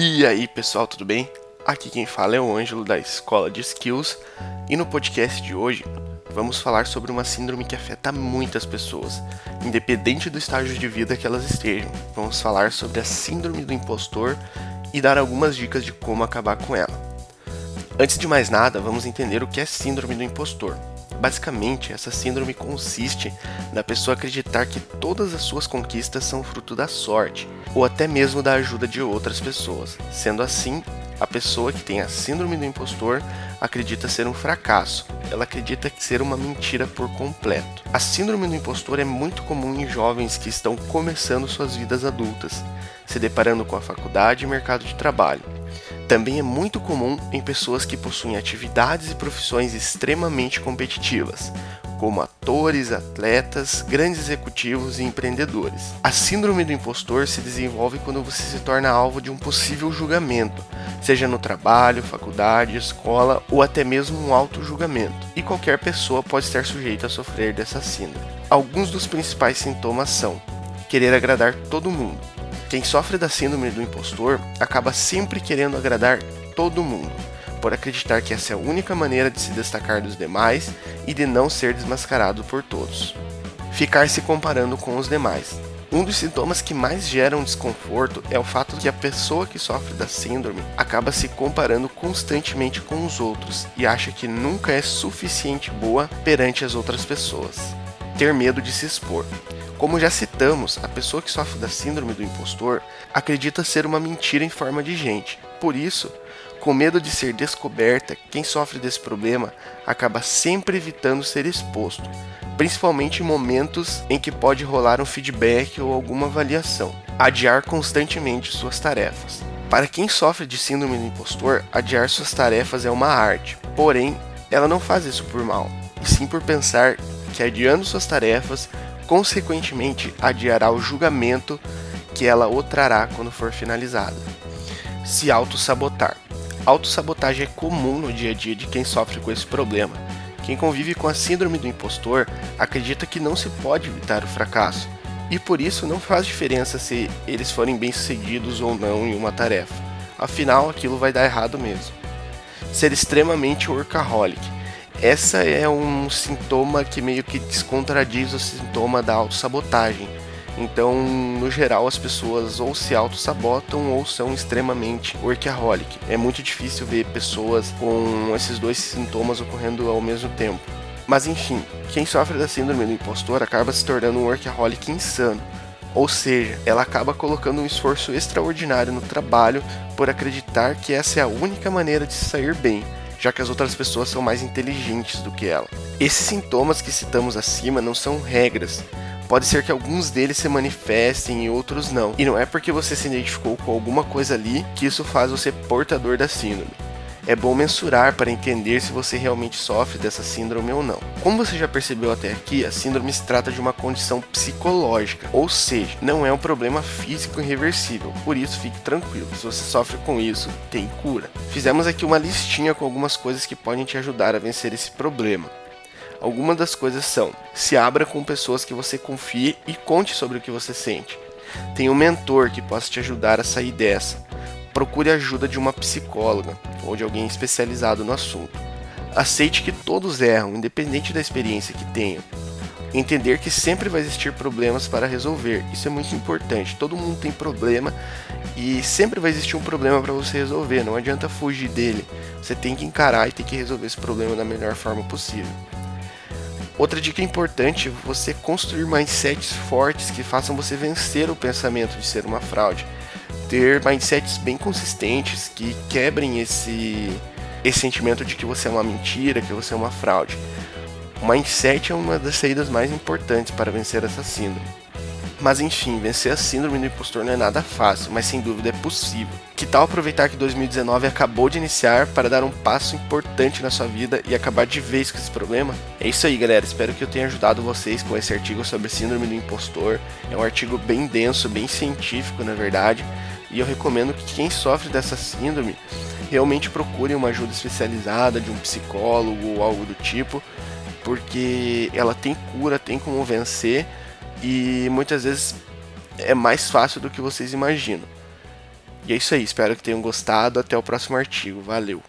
E aí pessoal, tudo bem? Aqui quem fala é o Ângelo da Escola de Skills e no podcast de hoje vamos falar sobre uma síndrome que afeta muitas pessoas, independente do estágio de vida que elas estejam. Vamos falar sobre a síndrome do impostor e dar algumas dicas de como acabar com ela. Antes de mais nada, vamos entender o que é síndrome do impostor. Basicamente, essa síndrome consiste na pessoa acreditar que todas as suas conquistas são fruto da sorte ou até mesmo da ajuda de outras pessoas. Sendo assim, a pessoa que tem a síndrome do impostor acredita ser um fracasso. Ela acredita ser uma mentira por completo. A síndrome do impostor é muito comum em jovens que estão começando suas vidas adultas, se deparando com a faculdade e mercado de trabalho. Também é muito comum em pessoas que possuem atividades e profissões extremamente competitivas, como atores, atletas, grandes executivos e empreendedores. A síndrome do impostor se desenvolve quando você se torna alvo de um possível julgamento, seja no trabalho, faculdade, escola ou até mesmo um auto-julgamento, e qualquer pessoa pode estar sujeita a sofrer dessa síndrome. Alguns dos principais sintomas são querer agradar todo mundo, quem sofre da síndrome do impostor acaba sempre querendo agradar todo mundo, por acreditar que essa é a única maneira de se destacar dos demais e de não ser desmascarado por todos. Ficar se comparando com os demais. Um dos sintomas que mais geram desconforto é o fato de a pessoa que sofre da síndrome acaba se comparando constantemente com os outros e acha que nunca é suficiente boa perante as outras pessoas. Ter medo de se expor. Como já citamos, a pessoa que sofre da síndrome do impostor acredita ser uma mentira em forma de gente. Por isso, com medo de ser descoberta, quem sofre desse problema acaba sempre evitando ser exposto, principalmente em momentos em que pode rolar um feedback ou alguma avaliação. Adiar constantemente suas tarefas. Para quem sofre de síndrome do impostor, adiar suas tarefas é uma arte, porém, ela não faz isso por mal, e sim por pensar que adiando suas tarefas consequentemente adiará o julgamento que ela o trará quando for finalizada. Se auto-sabotar. Autossabotagem é comum no dia a dia de quem sofre com esse problema. Quem convive com a síndrome do impostor acredita que não se pode evitar o fracasso, e por isso não faz diferença se eles forem bem-sucedidos ou não em uma tarefa. Afinal, aquilo vai dar errado mesmo. Ser extremamente workaholic essa é um sintoma que meio que descontraduz o sintoma da autossabotagem. Então, no geral, as pessoas ou se auto-sabotam ou são extremamente workaholic. É muito difícil ver pessoas com esses dois sintomas ocorrendo ao mesmo tempo. Mas enfim, quem sofre da síndrome do impostor acaba se tornando um workaholic insano. Ou seja, ela acaba colocando um esforço extraordinário no trabalho por acreditar que essa é a única maneira de se sair bem já que as outras pessoas são mais inteligentes do que ela. Esses sintomas que citamos acima não são regras. Pode ser que alguns deles se manifestem e outros não. E não é porque você se identificou com alguma coisa ali que isso faz você portador da síndrome é bom mensurar para entender se você realmente sofre dessa síndrome ou não. Como você já percebeu até aqui, a síndrome se trata de uma condição psicológica, ou seja, não é um problema físico irreversível. Por isso, fique tranquilo, se você sofre com isso, tem cura. Fizemos aqui uma listinha com algumas coisas que podem te ajudar a vencer esse problema. Algumas das coisas são: se abra com pessoas que você confie e conte sobre o que você sente. Tenha um mentor que possa te ajudar a sair dessa procure ajuda de uma psicóloga ou de alguém especializado no assunto. Aceite que todos erram, independente da experiência que tenham. Entender que sempre vai existir problemas para resolver, isso é muito importante. Todo mundo tem problema e sempre vai existir um problema para você resolver, não adianta fugir dele. Você tem que encarar e tem que resolver esse problema da melhor forma possível. Outra dica importante é você construir mindsets fortes que façam você vencer o pensamento de ser uma fraude ter mindsets bem consistentes que quebrem esse, esse sentimento de que você é uma mentira, que você é uma fraude. O mindset é uma das saídas mais importantes para vencer essa síndrome. Mas enfim, vencer a síndrome do impostor não é nada fácil, mas sem dúvida é possível. Que tal aproveitar que 2019 acabou de iniciar para dar um passo importante na sua vida e acabar de vez com esse problema? É isso aí, galera. Espero que eu tenha ajudado vocês com esse artigo sobre síndrome do impostor. É um artigo bem denso, bem científico, na verdade. E eu recomendo que quem sofre dessa síndrome realmente procure uma ajuda especializada de um psicólogo ou algo do tipo, porque ela tem cura, tem como vencer e muitas vezes é mais fácil do que vocês imaginam. E é isso aí, espero que tenham gostado. Até o próximo artigo. Valeu!